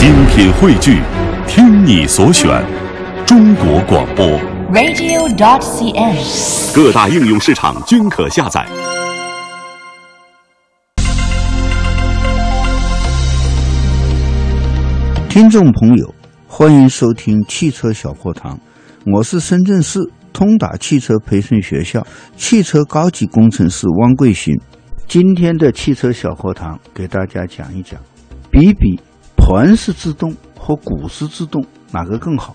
精品汇聚，听你所选，中国广播。radio.dot.cn，。各大应用市场均可下载。听众朋友，欢迎收听汽车小课堂，我是深圳市通达汽车培训学校汽车高级工程师汪贵新。今天的汽车小课堂给大家讲一讲，比比盘式制动和鼓式制动哪个更好？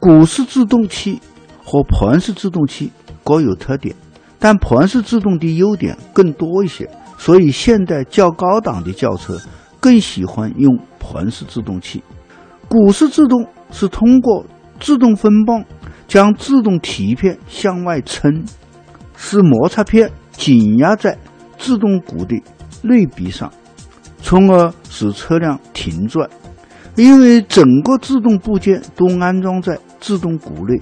鼓式制动器和盘式制动器各有特点，但盘式制动的优点更多一些，所以现代较高档的轿车更喜欢用盘式制动器。鼓式制动是通过自动分泵将自动蹄片向外撑，使摩擦片紧压在制动鼓的内壁上，从而使车辆停转。因为整个制动部件都安装在制动鼓内，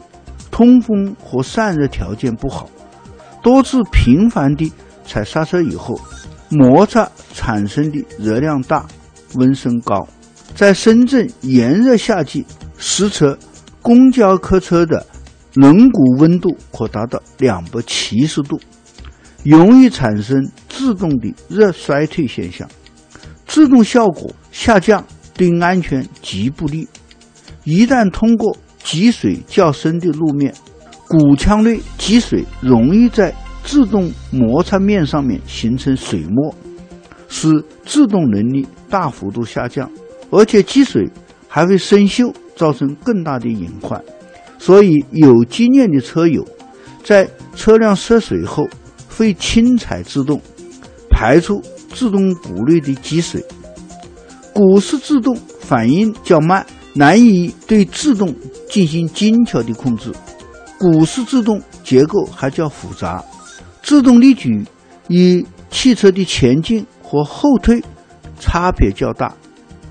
通风和散热条件不好，多次频繁地踩刹车以后，摩擦产生的热量大，温升高。在深圳炎热夏季，实测公交客车的轮毂温度可达到两百七十度，容易产生自动的热衰退现象，制动效果下降，对安全极不利。一旦通过积水较深的路面，鼓腔内积水容易在制动摩擦面上面形成水沫，使制动能力大幅度下降。而且积水还会生锈，造成更大的隐患。所以有经验的车友在车辆涉水后，会轻踩制动，排出制动鼓内的积水。鼓式制动反应较慢，难以对制动进行精巧的控制。鼓式制动结构还较复杂，制动力矩与汽车的前进和后退差别较大。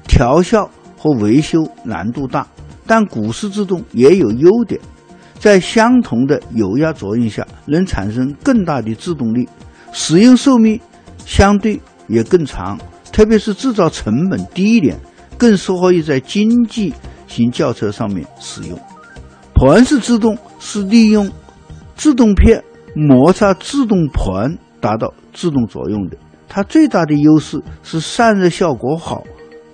调校和维修难度大，但鼓式制动也有优点，在相同的油压作用下，能产生更大的制动力，使用寿命相对也更长，特别是制造成本低一点，更适合于在经济型轿车上面使用。盘式制动是利用制动片摩擦制动盘达到制动作用的，它最大的优势是散热效果好。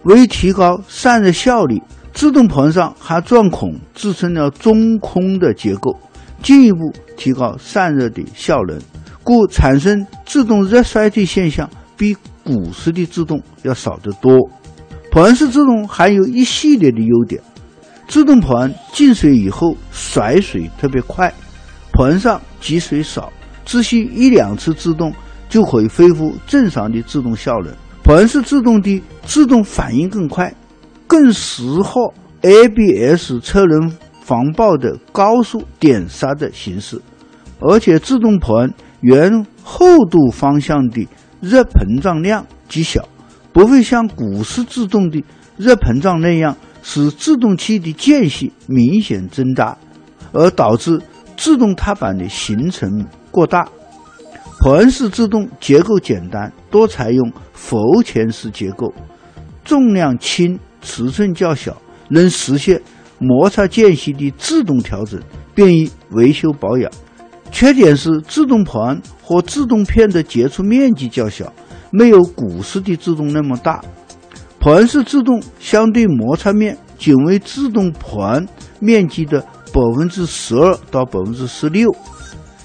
为提高散热效率，制动盘上还钻孔制成了中空的结构，进一步提高散热的效能，故产生制动热衰退现象比鼓式的制动要少得多。盘式制动还有一系列的优点：制动盘进水以后甩水特别快，盘上积水少，只需一两次制动就可以恢复正常的制动效能。盘式制动的制动反应更快，更适合 ABS 车轮防爆的高速点刹的形式，而且制动盘原厚度方向的热膨胀量极小，不会像鼓式制动的热膨胀那样使制动器的间隙明显增大，而导致制动踏板的行程过大。盘式制动结构简单，多采用浮潜式结构，重量轻，尺寸较小，能实现摩擦间隙的自动调整，便于维修保养。缺点是制动盘和制动片的接触面积较小，没有鼓式的制动那么大。盘式制动相对摩擦面仅为制动盘面积的百分之十二到百分之十六，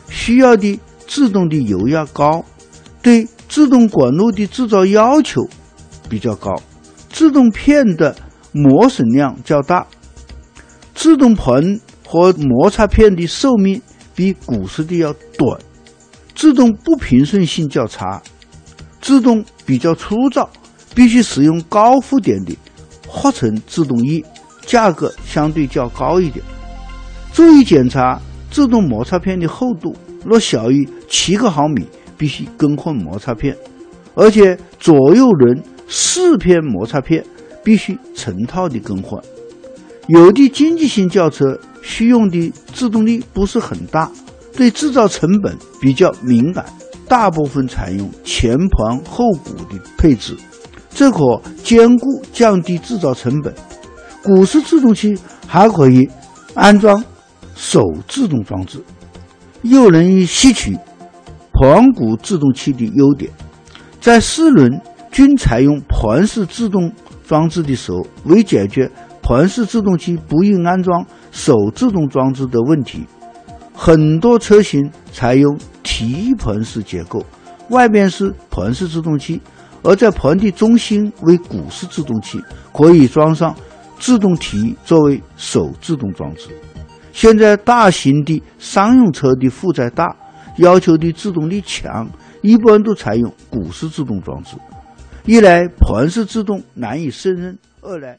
需要的。制动的油压高，对制动管路的制造要求比较高，制动片的磨损量较大，制动盘和摩擦片的寿命比鼓式的要短，制动不平顺性较差，制动比较粗糙，必须使用高负点的合成制动液，价格相对较高一点。注意检查制动摩擦片的厚度。若小于七个毫米，必须更换摩擦片，而且左右轮四片摩擦片必须成套的更换。有的经济型轿车需用的制动力不是很大，对制造成本比较敏感，大部分采用前盘后鼓的配置，这可兼顾降低制造成本。鼓式制动器还可以安装手制动装置，又能以吸取盘鼓制动器的优点。在四轮均采用盘式制动装置的时候，为解决盘式制动器不易安装手制动装置的问题，很多车型采用提盘式结构，外边是盘式制动器，而在盘的中心为鼓式制动器，可以装上。制动提作为手制动装置，现在大型的商用车的负载大，要求的制动力强，一般都采用鼓式制动装置。一来盘式制动难以胜任，二来。